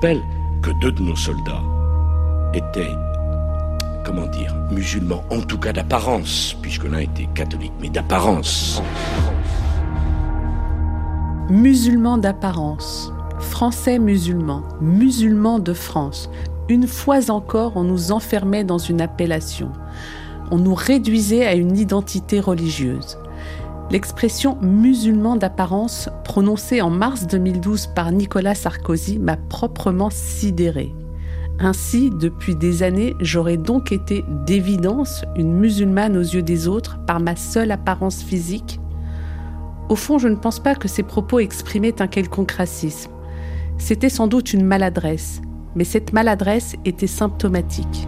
rappelle que deux de nos soldats étaient, comment dire, musulmans, en tout cas d'apparence, puisque l'un était catholique, mais d'apparence. Musulmans d'apparence, français musulmans, musulmans de France. Une fois encore, on nous enfermait dans une appellation. On nous réduisait à une identité religieuse. L'expression musulman d'apparence, prononcée en mars 2012 par Nicolas Sarkozy, m'a proprement sidéré. Ainsi, depuis des années, j'aurais donc été d'évidence une musulmane aux yeux des autres par ma seule apparence physique Au fond, je ne pense pas que ces propos exprimaient un quelconque racisme. C'était sans doute une maladresse, mais cette maladresse était symptomatique.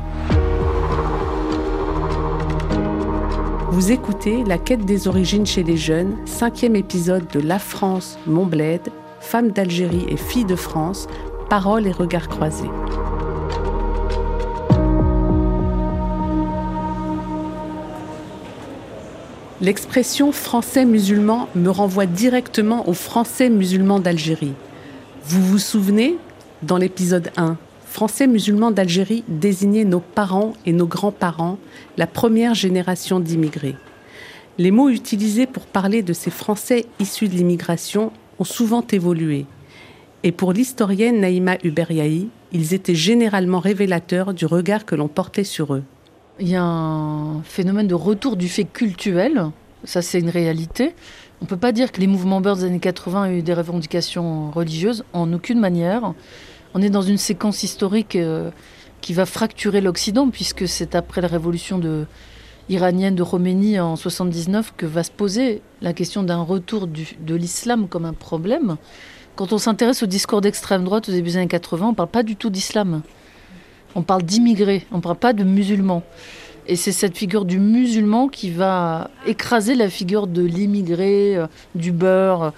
Vous écoutez La quête des origines chez les jeunes, cinquième épisode de La France, mon bled, femme d'Algérie et fille de France, paroles et regards croisés. L'expression français musulman me renvoie directement aux français musulmans d'Algérie. Vous vous souvenez, dans l'épisode 1, Français musulmans d'Algérie désignaient nos parents et nos grands-parents, la première génération d'immigrés. Les mots utilisés pour parler de ces Français issus de l'immigration ont souvent évolué. Et pour l'historienne Naïma Uberiaï, ils étaient généralement révélateurs du regard que l'on portait sur eux. Il y a un phénomène de retour du fait cultuel, ça c'est une réalité. On ne peut pas dire que les mouvements Birds des années 80 ont eu des revendications religieuses, en aucune manière on est dans une séquence historique euh, qui va fracturer l'Occident, puisque c'est après la révolution iranienne de Roménie en 79 que va se poser la question d'un retour de l'islam comme un problème. Quand on s'intéresse au discours d'extrême droite au début des années 80, on ne parle pas du tout d'islam. On parle d'immigrés, on ne parle pas de musulmans. Et c'est cette figure du musulman qui va écraser la figure de l'immigré, euh, du beurre,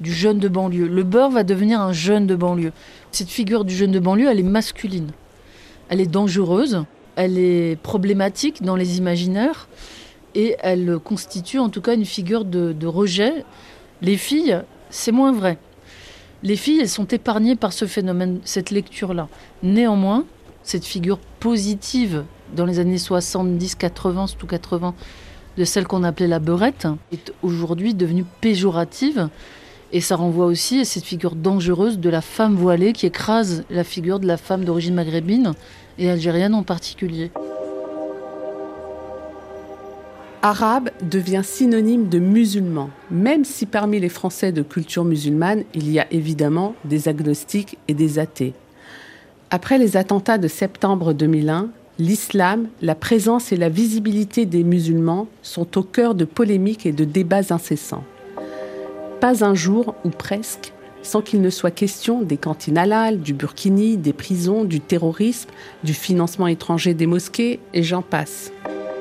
du jeune de banlieue. Le beurre va devenir un jeune de banlieue. Cette figure du jeune de banlieue, elle est masculine. Elle est dangereuse, elle est problématique dans les imaginaires et elle constitue en tout cas une figure de, rejet. Les filles, c'est moins vrai. Les filles, elles sont épargnées par ce phénomène, cette lecture-là. Néanmoins, cette figure positive dans les années 70, 80, surtout 80, de celle qu'on appelait la beurette, est aujourd'hui devenue péjorative et ça renvoie aussi à cette figure dangereuse de la femme voilée qui écrase la figure de la femme d'origine maghrébine et algérienne en particulier. Arabe devient synonyme de musulman, même si parmi les Français de culture musulmane, il y a évidemment des agnostiques et des athées. Après les attentats de septembre 2001, l'islam, la présence et la visibilité des musulmans sont au cœur de polémiques et de débats incessants. Pas un jour, ou presque, sans qu'il ne soit question des cantines halal, du burkini, des prisons, du terrorisme, du financement étranger des mosquées, et j'en passe.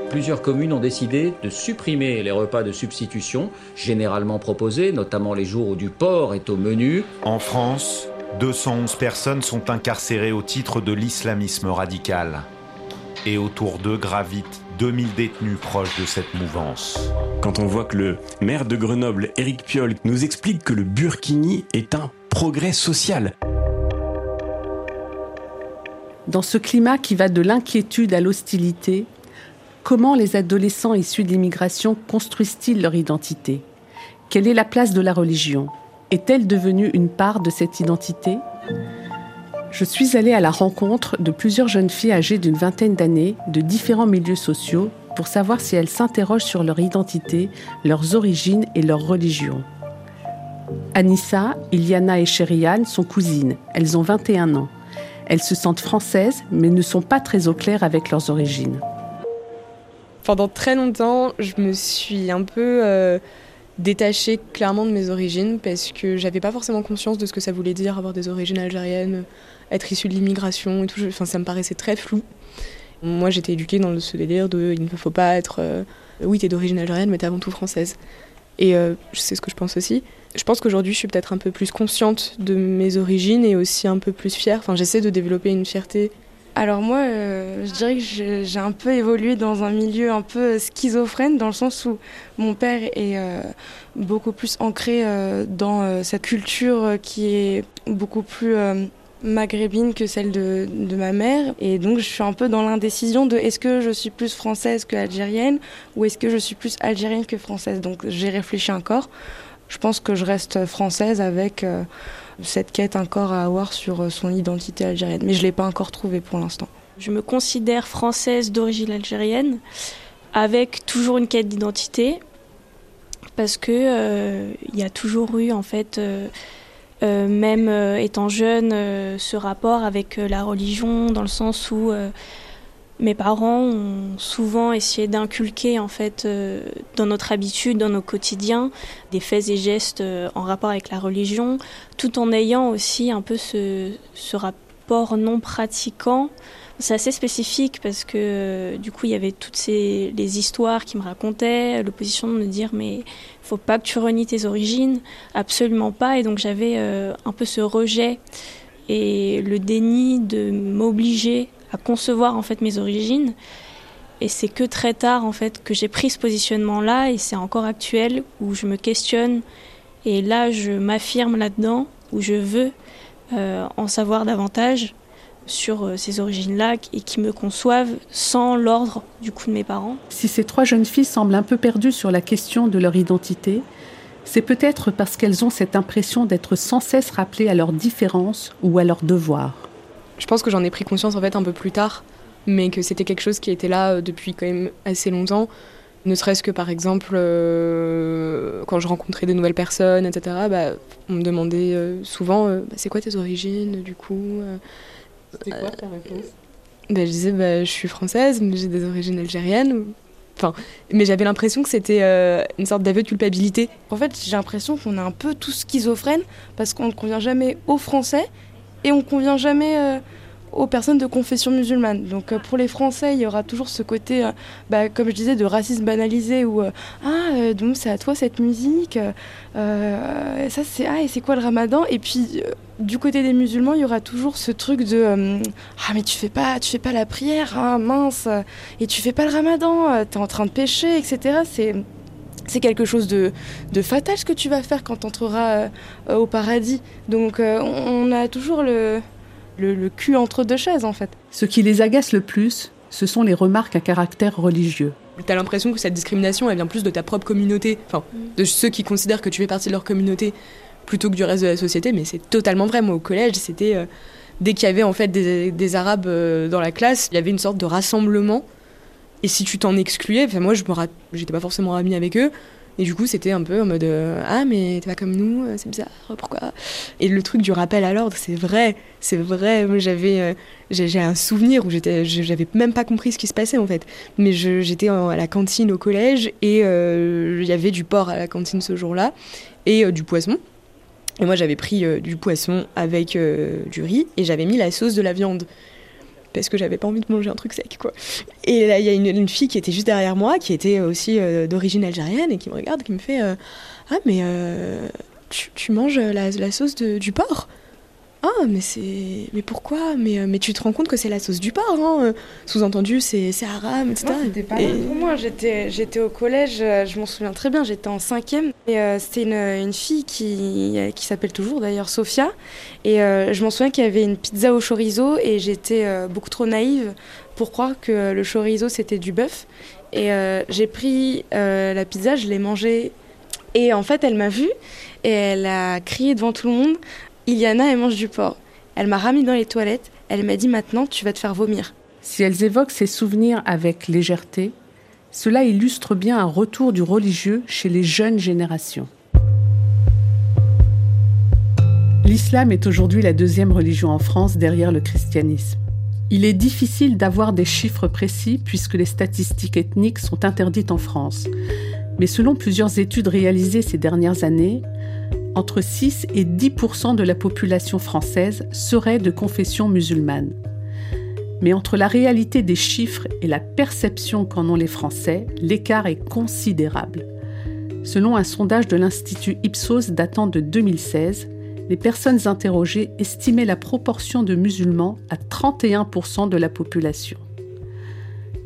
Plusieurs communes ont décidé de supprimer les repas de substitution, généralement proposés, notamment les jours où du porc est au menu. En France, 211 personnes sont incarcérées au titre de l'islamisme radical. Et autour d'eux gravitent 2000 détenus proches de cette mouvance. Quand on voit que le maire de Grenoble, Éric Piolle, nous explique que le burkini est un progrès social. Dans ce climat qui va de l'inquiétude à l'hostilité, comment les adolescents issus de l'immigration construisent-ils leur identité? Quelle est la place de la religion? Est-elle devenue une part de cette identité? Je suis allée à la rencontre de plusieurs jeunes filles âgées d'une vingtaine d'années de différents milieux sociaux pour savoir si elles s'interrogent sur leur identité, leurs origines et leur religion. Anissa, Iliana et Sherian sont cousines. Elles ont 21 ans. Elles se sentent françaises, mais ne sont pas très au clair avec leurs origines. Pendant très longtemps, je me suis un peu euh, détachée clairement de mes origines parce que j'avais pas forcément conscience de ce que ça voulait dire avoir des origines algériennes, être issu de l'immigration et tout. Enfin, ça me paraissait très flou. Moi, j'étais éduquée dans ce délire de il ne faut pas être. Euh, oui, t'es d'origine algérienne, mais t'es avant tout française. Et euh, c'est ce que je pense aussi. Je pense qu'aujourd'hui, je suis peut-être un peu plus consciente de mes origines et aussi un peu plus fière. Enfin, j'essaie de développer une fierté. Alors moi, euh, je dirais que j'ai un peu évolué dans un milieu un peu schizophrène, dans le sens où mon père est beaucoup plus ancré dans cette culture qui est beaucoup plus maghrébine que celle de, ma mère. Et donc, je suis un peu dans l'indécision de est-ce que je suis plus française que algérienne ou est-ce que je suis plus algérienne que française. Donc, j'ai réfléchi encore. Je pense que je reste française avec euh, cette quête encore à avoir sur euh, son identité algérienne. Mais je ne l'ai pas encore trouvée pour l'instant. Je me considère française d'origine algérienne avec toujours une quête d'identité parce que euh, il y a toujours eu en fait même euh, étant jeune, euh, ce rapport avec la religion, dans le sens où mes parents ont souvent essayé d'inculquer en fait dans notre habitude, dans nos quotidiens, des faits et gestes en rapport avec la religion, tout en ayant aussi un peu ce rapport non pratiquant c'est assez spécifique parce que euh, du coup il y avait toutes ces les histoires qui me racontaient, l'opposition de me dire mais faut pas que tu renies tes origines, absolument pas. Et donc j'avais euh, un peu ce rejet et le déni de m'obliger à concevoir en fait mes origines. Et c'est que très tard en fait que j'ai pris ce positionnement là et c'est encore actuel où je me questionne et là je m'affirme là-dedans où je veux euh, en savoir davantage sur euh, ces origines-là et qui me conçoivent sans l'ordre du coup de mes parents. Si ces trois jeunes filles semblent un peu perdues sur la question de leur identité, c'est peut-être parce qu'elles ont cette impression d'être sans cesse rappelées à leurs différences ou à leurs devoirs. Je pense que j'en ai pris conscience en fait un peu plus tard, mais que c'était quelque chose qui était là euh, depuis quand même assez longtemps. Ne serait-ce que par exemple, euh, quand je rencontrais de nouvelles personnes, etc., bah, on me demandait souvent bah, c'est quoi tes origines du coup c'était quoi ta réponse bah, Je disais, bah, je suis française, mais j'ai des origines algériennes. Enfin, mais j'avais l'impression que c'était euh, une sorte d'aveu de culpabilité. En fait, j'ai l'impression qu'on est un peu tous schizophrènes parce qu'on ne convient jamais aux Français et on ne convient jamais euh, aux personnes de confession musulmane. Donc euh, pour les Français, il y aura toujours ce côté, euh, bah, comme je disais, de racisme banalisé où euh, ah donc c'est à toi cette musique, ça c'est ah et c'est quoi le Ramadan? Et puis du côté des musulmans, il y aura toujours ce truc de ah mais tu fais pas tu fais pas la prière, hein, mince, et tu fais pas le Ramadan, tu es en train de pécher, etc. C'est c'est quelque chose de, de, fatal ce que tu vas faire quand tu entreras au paradis. Donc on a toujours le, le, cul entre deux chaises en fait. Ce qui les agace le plus, ce sont les remarques à caractère religieux. T'as l'impression que cette discrimination, elle vient plus de ta propre communauté, enfin, de ceux qui considèrent que tu fais partie de leur communauté, plutôt que du reste de la société, mais c'est totalement vrai. Moi, au collège, c'était. Euh, dès qu'il y avait en fait des, Arabes euh, dans la classe, il y avait une sorte de rassemblement. Et si tu t'en excluais, enfin, moi, je me j'étais pas forcément amie avec eux, et du coup, c'était un peu en mode euh, Ah, mais t'es pas comme nous, euh, c'est bizarre, pourquoi? Et le truc du rappel à l'ordre, c'est vrai, c'est vrai. J'avais euh, j'ai un souvenir où j'avais même pas compris ce qui se passait en fait. Mais j'étais à la cantine au collège et il y avait du porc à la cantine ce jour-là et du poisson. Et moi, j'avais pris du poisson avec du riz et j'avais mis la sauce de la viande parce que j'avais pas envie de manger un truc sec, quoi. Et là, il y a une, fille qui était juste derrière moi, qui était aussi euh, d'origine algérienne, et qui me regarde, qui me fait euh, Ah, mais euh, tu, manges la, sauce du porc? Ah, mais c'est. Mais pourquoi? Mais, euh, mais tu te rends compte que c'est la sauce du porc, hein euh, Sous-entendu, c'est haram, etc. c'était pas pour moi. J'étais au collège, euh, je m'en souviens très bien, j'étais en cinquième. Et c'était une, une, fille qui, qui s'appelle toujours d'ailleurs Sophia. Et je m'en souviens qu'il y avait une pizza au chorizo et j'étais beaucoup trop naïve pour croire que le chorizo c'était du bœuf. Et j'ai pris la pizza, je l'ai mangée. Et en fait, elle m'a vue et elle a crié devant tout le monde Iliana, elle mange du porc. Elle m'a ramené dans les toilettes. Elle m'a dit maintenant, tu vas te faire vomir. Si elles évoquent ces souvenirs avec légèreté, cela illustre bien un retour du religieux chez les jeunes générations. L'islam est aujourd'hui la deuxième religion en France derrière le christianisme. Il est difficile d'avoir des chiffres précis puisque les statistiques ethniques sont interdites en France. Mais selon plusieurs études réalisées ces dernières années, entre 6 et 10% de la population française serait de confession musulmane. Mais entre la réalité des chiffres et la perception qu'en ont les Français, l'écart est considérable. Selon un sondage de l'Institut Ipsos datant de 2016, les personnes interrogées estimaient la proportion de musulmans à 31% de la population.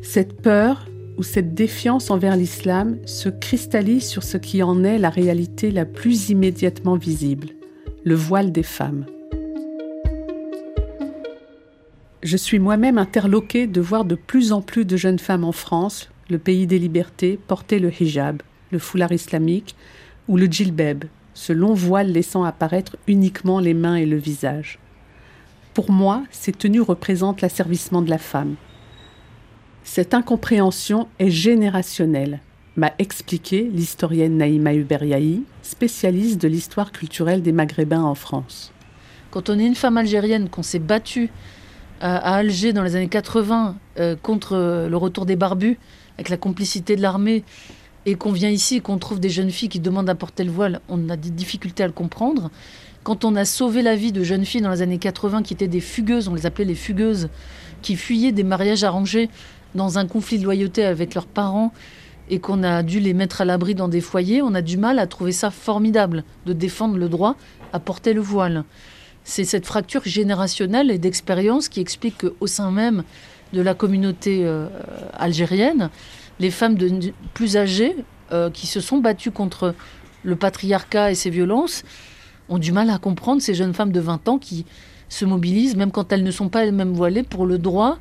Cette peur, où cette défiance envers l'islam se cristallise sur ce qui en est la réalité la plus immédiatement visible, le voile des femmes. Je suis moi-même interloquée de voir de plus en plus de jeunes femmes en France, le pays des libertés, porter le hijab, le foulard islamique, ou le djilbeb, ce long voile laissant apparaître uniquement les mains et le visage. Pour moi, ces tenues représentent l'asservissement de la femme. Cette incompréhension est générationnelle, m'a expliqué l'historienne Naïma Uberiaï, spécialiste de l'histoire culturelle des Maghrébins en France. Quand on est une femme algérienne, qu'on s'est battue à, Alger dans les années 80 euh, contre le retour des barbus, avec la complicité de l'armée, et qu'on vient ici et qu'on trouve des jeunes filles qui demandent à porter le voile, on a des difficultés à le comprendre. Quand on a sauvé la vie de jeunes filles dans les années 80 qui étaient des fugueuses, on les appelait les fugueuses, qui fuyaient des mariages arrangés dans un conflit de loyauté avec leurs parents et qu'on a dû les mettre à l'abri dans des foyers, on a du mal à trouver ça formidable de défendre le droit à porter le voile. C'est cette fracture générationnelle et d'expérience qui explique qu'au sein même de la communauté euh, algérienne, les femmes de, plus âgées euh, qui se sont battues contre le patriarcat et ses violences ont du mal à comprendre ces jeunes femmes de 20 ans qui se mobilisent, même quand elles ne sont pas elles-mêmes voilées, pour le droit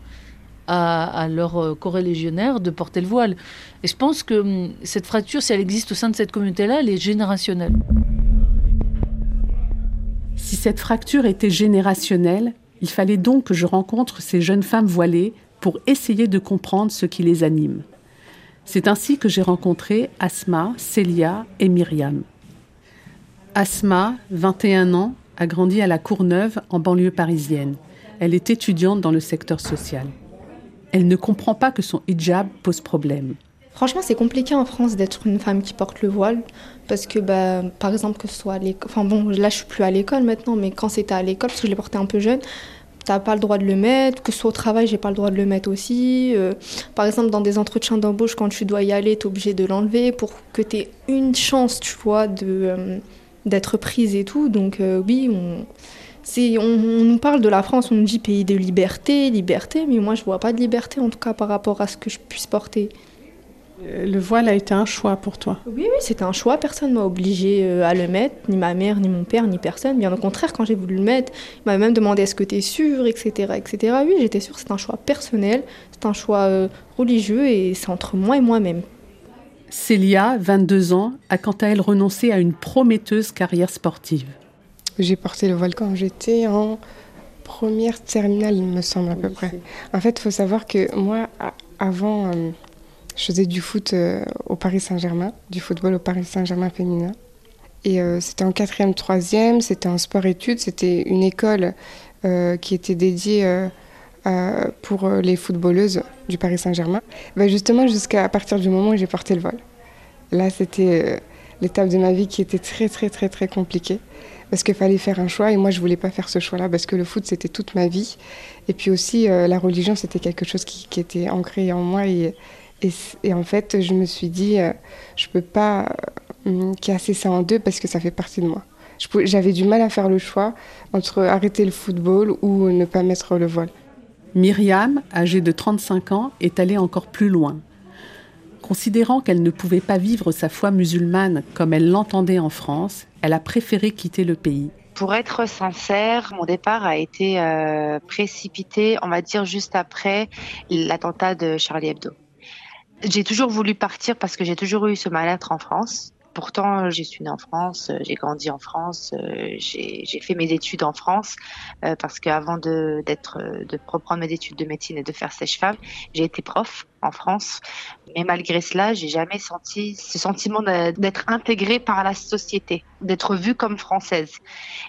à, leurs euh, corélégionnaires de porter le voile. Et je pense que hum, cette fracture, si elle existe au sein de cette communauté-là, elle est générationnelle. Si cette fracture était générationnelle, il fallait donc que je rencontre ces jeunes femmes voilées pour essayer de comprendre ce qui les anime. C'est ainsi que j'ai rencontré Asma, Célia et Myriam. Asma, 21 ans, a grandi à la Courneuve, en banlieue parisienne. Elle est étudiante dans le secteur social. Elle ne comprend pas que son hijab pose problème. Franchement, c'est compliqué en France d'être une femme qui porte le voile parce que, bah, par exemple, que ce soit à l'école, enfin bon, là je suis plus à l'école maintenant, mais quand c'était à l'école, parce que je l'ai porté un peu jeune, t'as pas le droit de le mettre, que ce soit au travail, j'ai pas le droit de le mettre aussi. Euh, par exemple, dans des entretiens d'embauche, quand tu dois y aller, tu es obligé de l'enlever pour que tu aies une chance, tu vois, de, euh, d'être prise et tout. Donc euh, oui, on, c'est, on, on, nous parle de la France, on nous dit pays de liberté, liberté, mais moi je vois pas de liberté en tout cas par rapport à ce que je puisse porter. Le voile a été un choix pour toi Oui, oui, c'était un choix. Personne m'a obligé euh, à le mettre, ni ma mère, ni mon père, ni personne. Bien au contraire, quand j'ai voulu le mettre, il m'a même demandé est-ce que tu es sûre, etc., etc. Oui, j'étais sûre, c'est un choix personnel, c'est un choix euh, religieux et c'est entre moi et moi-même. Célia, 22 ans, a quant à elle renoncé à une prometteuse carrière sportive. J'ai porté le voile quand j'étais en première terminale, il me semble à peu près. En fait, il faut savoir que moi, avant, euh, je faisais du foot euh, au Paris Saint-Germain, du football au Paris Saint-Germain féminin. Et euh, c'était en quatrième, troisième, c'était en sport-études, c'était une école qui était dédiée pour les footballeuses du Paris Saint-Germain. Bah, justement, jusqu'à partir du moment où j'ai porté le vol. Là, c'était l'étape de ma vie qui était très, très, très, très compliquée. Parce qu'il fallait faire un choix et moi, je voulais pas faire ce choix-là parce que le foot, c'était toute ma vie. Et puis aussi, la religion, c'était quelque chose qui, était ancré en moi et en fait, je me suis dit, je euh, je peux pas euh, casser ça en deux parce que ça fait partie de moi. J'avais du mal à faire le choix entre arrêter le football ou ne pas mettre le voile. Myriam, âgée de 35 ans, est allée encore plus loin. Considérant qu'elle ne pouvait pas vivre sa foi musulmane comme elle l'entendait en France, elle a préféré quitter le pays. Pour être sincère, mon départ a été euh, précipité, on va dire, juste après l'attentat de Charlie Hebdo. J'ai toujours voulu partir parce que j'ai toujours eu ce mal-être en France. Pourtant, je suis née en France, euh, j'ai grandi en France, euh, j'ai fait mes études en France euh, parce qu'avant de de reprendre mes études de médecine et de faire sèche-femme, j'ai été prof en France. Mais malgré cela, j'ai jamais senti ce sentiment d'être intégrée par la société, d'être vue comme française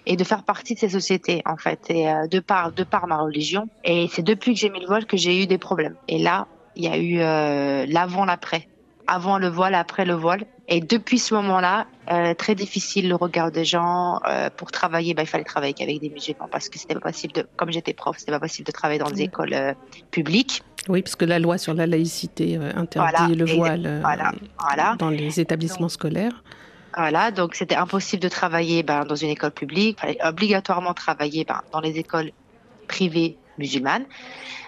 et de faire partie de ces sociétés en fait. Et de par de par ma religion. Et c'est depuis que j'ai mis le voile que j'ai eu des problèmes. Et là, il y a eu euh, l'avant, l'après. Avant le voile, après le voile. Et depuis ce moment-là, euh, très difficile le regard des gens. Euh, pour travailler, bah, il fallait travailler avec des musulmans parce que c'était pas possible de, comme j'étais prof, c'était pas possible de travailler dans des écoles euh, publiques. Oui, parce que la loi sur la laïcité interdit le voile voilà, voilà. dans les établissements donc, scolaires. Voilà, donc c'était impossible de travailler ben, dans une école publique. Il fallait obligatoirement travailler ben, dans les écoles privées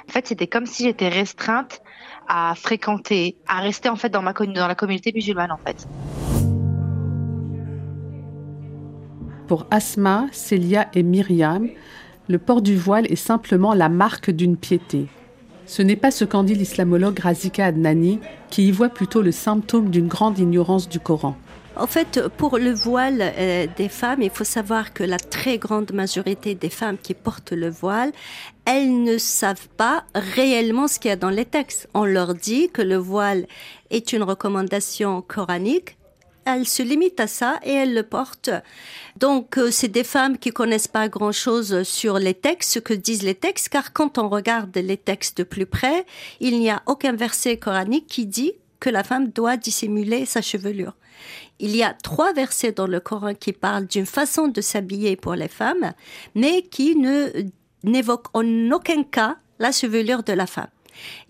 En fait, c'était comme si j'étais restreinte à fréquenter, à rester en fait dans, ma, dans la communauté musulmane en fait. Pour Asma, Célia et Myriam, le port du voile est simplement la marque d'une piété. Ce n'est pas ce qu'en dit l'islamologue Razika Adnani, qui y voit plutôt le symptôme d'une grande ignorance du Coran. En fait, pour le voile euh, des femmes, il faut savoir que la très grande majorité des femmes qui portent le voile, elles ne savent pas réellement ce qu'il y a dans les textes. On leur dit que le voile est une recommandation coranique, elles se limitent à ça et elles le portent. Donc, euh, c'est des femmes qui connaissent pas grand chose sur les textes, ce que disent les textes, car quand on regarde les textes de plus près, il n'y a aucun verset coranique qui dit que la femme doit dissimuler sa chevelure. Il y a trois versets dans le Coran qui parlent d'une façon de s'habiller pour les femmes, mais qui ne n'évoquent en aucun cas la chevelure de la femme.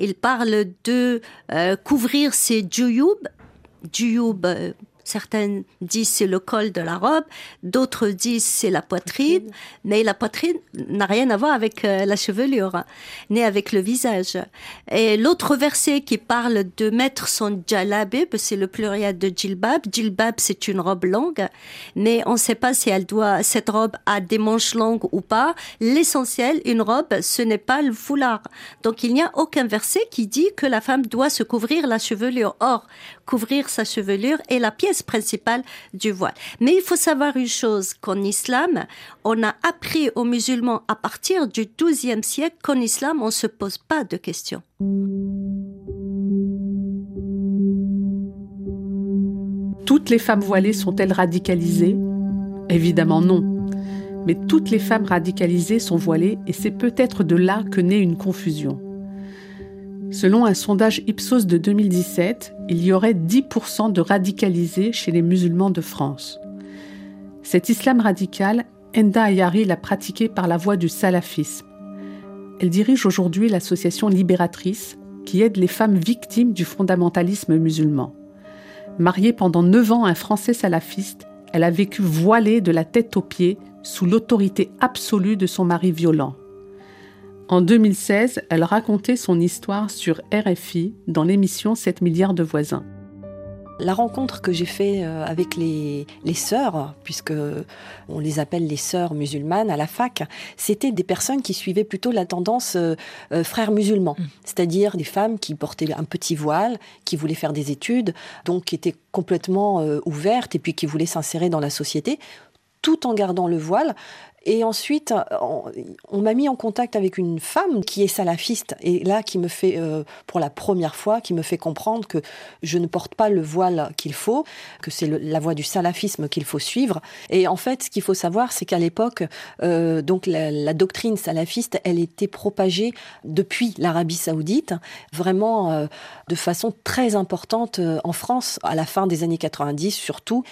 Il parle de euh, couvrir ses djouyoub, djouyoub Certains disent c'est le col de la robe, d'autres disent c'est la poitrine, mais la poitrine n'a rien à voir avec euh, la chevelure, ni avec le visage. Et l'autre verset qui parle de mettre son jalabib, c'est le pluriel de jilbab. Jilbab, c'est une robe longue, mais on ne sait pas si elle doit, cette robe a des manches longues ou pas. L'essentiel, une robe, ce n'est pas le foulard. Donc il n'y a aucun verset qui dit que la femme doit se couvrir la chevelure. Or, couvrir sa chevelure est la pièce principale du voile. Mais il faut savoir une chose, qu'en islam, on a appris aux musulmans à partir du XIIe siècle qu'en islam, on ne se pose pas de questions. Toutes les femmes voilées sont-elles radicalisées? Évidemment non. Mais toutes les femmes radicalisées sont voilées et c'est peut-être de là que naît une confusion. Selon un sondage Ipsos de 2017, il y aurait 10% de radicalisés chez les musulmans de France. Cet islam radical, Enda Ayari l'a pratiqué par la voie du salafisme. Elle dirige aujourd'hui l'association Libératrice qui aide les femmes victimes du fondamentalisme musulman. Mariée pendant 9 ans à un Français salafiste, elle a vécu voilée de la tête aux pieds sous l'autorité absolue de son mari violent. En 2016, elle racontait son histoire sur RFI dans l'émission 7 milliards de voisins. La rencontre que j'ai faite euh, avec les, sœurs, puisque on les appelle les sœurs musulmanes à la fac, c'était des personnes qui suivaient plutôt la tendance euh, euh, frères musulmans, mm. c'est-à-dire des femmes qui portaient un petit voile, qui voulaient faire des études, donc qui étaient complètement ouvertes et puis qui voulaient s'insérer dans la société tout en gardant le voile, et ensuite, on, m'a mis en contact avec une femme qui est salafiste et là qui me fait, euh, pour la première fois, qui me fait comprendre que je ne porte pas le voile qu'il faut, que c'est la voie du salafisme qu'il faut suivre. Et en fait, ce qu'il faut savoir, c'est qu'à l'époque, euh, donc la, doctrine salafiste, elle était propagée depuis l'Arabie Saoudite, vraiment euh, de façon très importante en France à la fin des années 90 surtout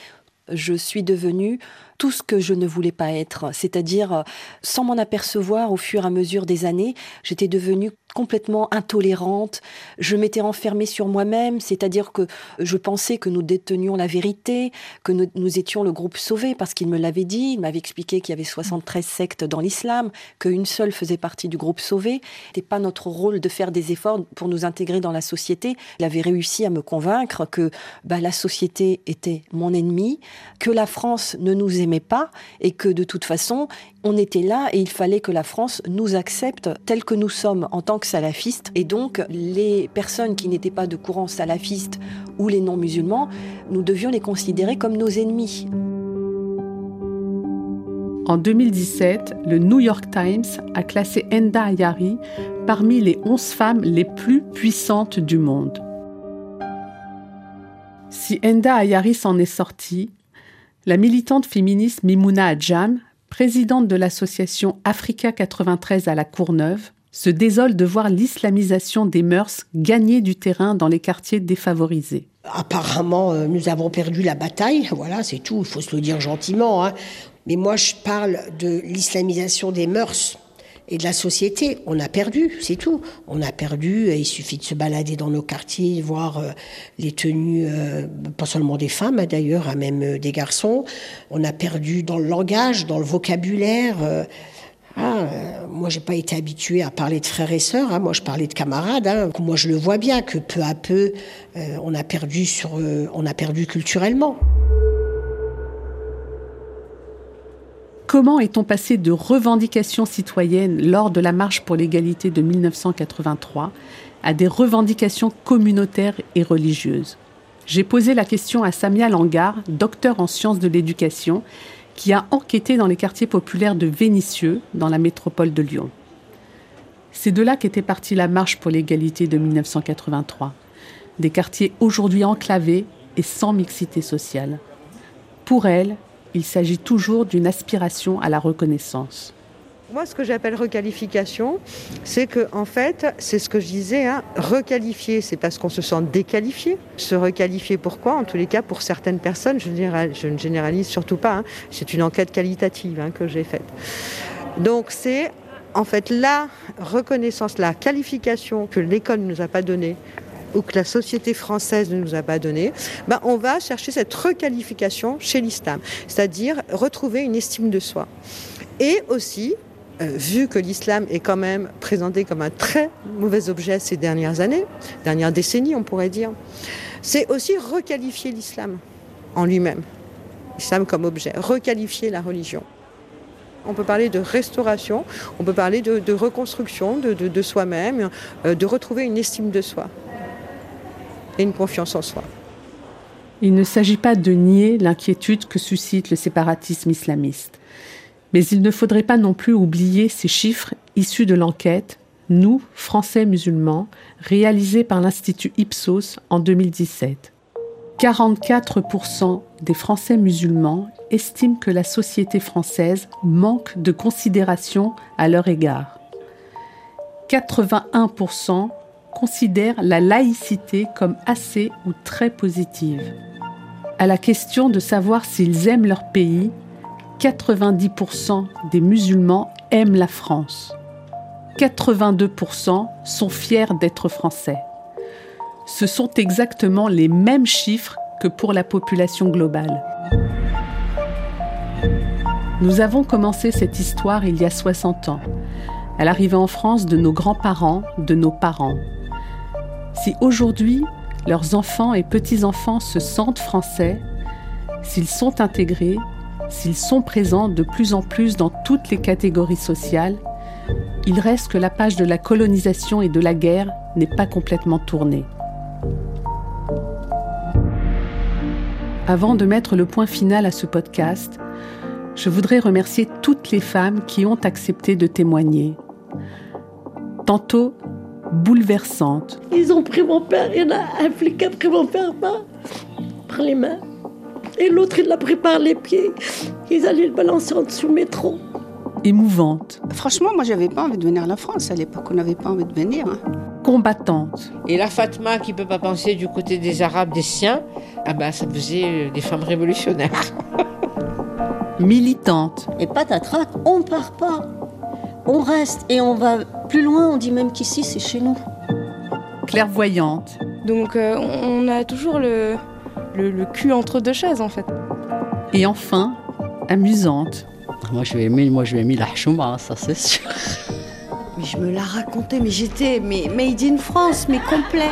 je suis devenue tout ce que je ne voulais pas être, c'est-à-dire euh, sans m'en apercevoir au fur et à mesure des années, j'étais devenue complètement intolérante, je m'étais enfermée sur moi-même, c'est-à-dire que je pensais que nous détenions la vérité, que nous, étions le groupe sauvé, parce qu'il me l'avait dit, il m'avait expliqué qu'il y avait 73 sectes dans l'islam, qu'une seule faisait partie du groupe sauvé. C'était pas notre rôle de faire des efforts pour nous intégrer dans la société. Il avait réussi à me convaincre que bah, la société était mon ennemi, que la France ne nous aimait pas et que de toute façon, on était là et il fallait que la France nous accepte tels que nous sommes en tant que salafistes. Et donc, les personnes qui n'étaient pas de courant salafiste ou les non-musulmans, nous devions les considérer comme nos ennemis. En 2017, le New York Times a classé Enda Ayari parmi les 11 femmes les plus puissantes du monde. Si Enda Ayari s'en est sortie, la militante féministe Mimouna Adjam, présidente de l'association Africa 93 à la Courneuve, se désole de voir l'islamisation des mœurs gagner du terrain dans les quartiers défavorisés. Apparemment, euh, nous avons perdu la bataille, voilà, c'est tout, il faut se le dire gentiment. Hein. Mais moi, je parle de l'islamisation des mœurs et de la société. On a perdu, c'est tout. On a perdu, il suffit de se balader dans nos quartiers, voir euh, les tenues, euh, pas seulement des femmes hein, d'ailleurs, hein, même euh, des garçons. On a perdu dans le langage, dans le vocabulaire. Ah, moi, j'ai pas été habituée à parler de frères et sœurs. Hein. Moi, je parlais de camarades. Moi, je le vois bien que peu à peu, on a perdu sur, on a perdu culturellement. Comment est-on passé de revendications citoyennes lors de la marche pour l'égalité de 1983 à des revendications communautaires et religieuses? J'ai posé la question à Samia Langar, docteur en sciences de l'éducation, qui a enquêté dans les quartiers populaires de Vénissieux, dans la métropole de Lyon. C'est de là qu'était partie la marche pour l'égalité de 1983. Des quartiers aujourd'hui enclavés et sans mixité sociale. Pour elle, il s'agit toujours d'une aspiration à la reconnaissance. Moi, ce que j'appelle requalification, c'est que, en fait, c'est ce que je disais, hein, requalifier, c'est parce qu'on se sent déqualifié. Se requalifier, pourquoi En tous les cas, pour certaines personnes, je, ne généralise surtout pas, hein, c'est une enquête qualitative hein, que j'ai faite. Donc, c'est en fait la reconnaissance, la qualification que l'école ne nous a pas donnée ou que la société française ne nous a pas donné, ben on va chercher cette requalification chez l'islam, c'est-à-dire retrouver une estime de soi. Et aussi, euh, vu que l'islam est quand même présenté comme un très mauvais objet ces dernières années, dernières décennies on pourrait dire, c'est aussi requalifier l'islam en lui-même, l'islam comme objet, requalifier la religion. On peut parler de restauration, on peut parler de, reconstruction de, soi-même, euh, de retrouver une estime de soi et confiance en soi. Il ne s'agit pas de nier l'inquiétude que suscite le séparatisme islamiste. Mais il ne faudrait pas non plus oublier ces chiffres issus de l'enquête Nous, Français musulmans, réalisée par l'Institut Ipsos en 2017. 44% des Français musulmans estiment que la société française manque de considération à leur égard. 81% considèrent la laïcité comme assez ou très positive. À la question de savoir s'ils aiment leur pays, 90% des musulmans aiment la France. 82% sont fiers d'être français. Ce sont exactement les mêmes chiffres que pour la population globale. Nous avons commencé cette histoire il y a 60 ans, à l'arrivée en France de nos grands-parents, de nos parents. Si aujourd'hui leurs enfants et petits-enfants se sentent français, s'ils sont intégrés, s'ils sont présents de plus en plus dans toutes les catégories sociales, il reste que la page de la colonisation et de la guerre n'est pas complètement tournée. Avant de mettre le point final à ce podcast, je voudrais remercier toutes les femmes qui ont accepté de témoigner. Tantôt bouleversante. Ils ont pris mon père, il y en a un flic a pris mon père par, par les mains. Et l'autre, il l'a pris par les pieds. Ils allaient le balancer en dessous du métro. Émouvante. Franchement, moi, j'avais pas envie de venir à la France. À l'époque, on n'avait pas envie de venir. Hein. Combattante. Et la Fatma, qui peut pas penser du côté des Arabes, des siens, ah bah, ça faisait euh, des femmes révolutionnaires. Militante. Et patatras, on part pas on reste et on va plus loin, on dit même qu'ici c'est chez nous. Clairvoyante. Donc euh, on a toujours le, le, cul entre deux chaises en fait. Et enfin, amusante. Moi je vais aimer, moi je vais aimer la chouma, ça c'est sûr. Mais je me la racontais, mais j'étais mais made in France, mais complet.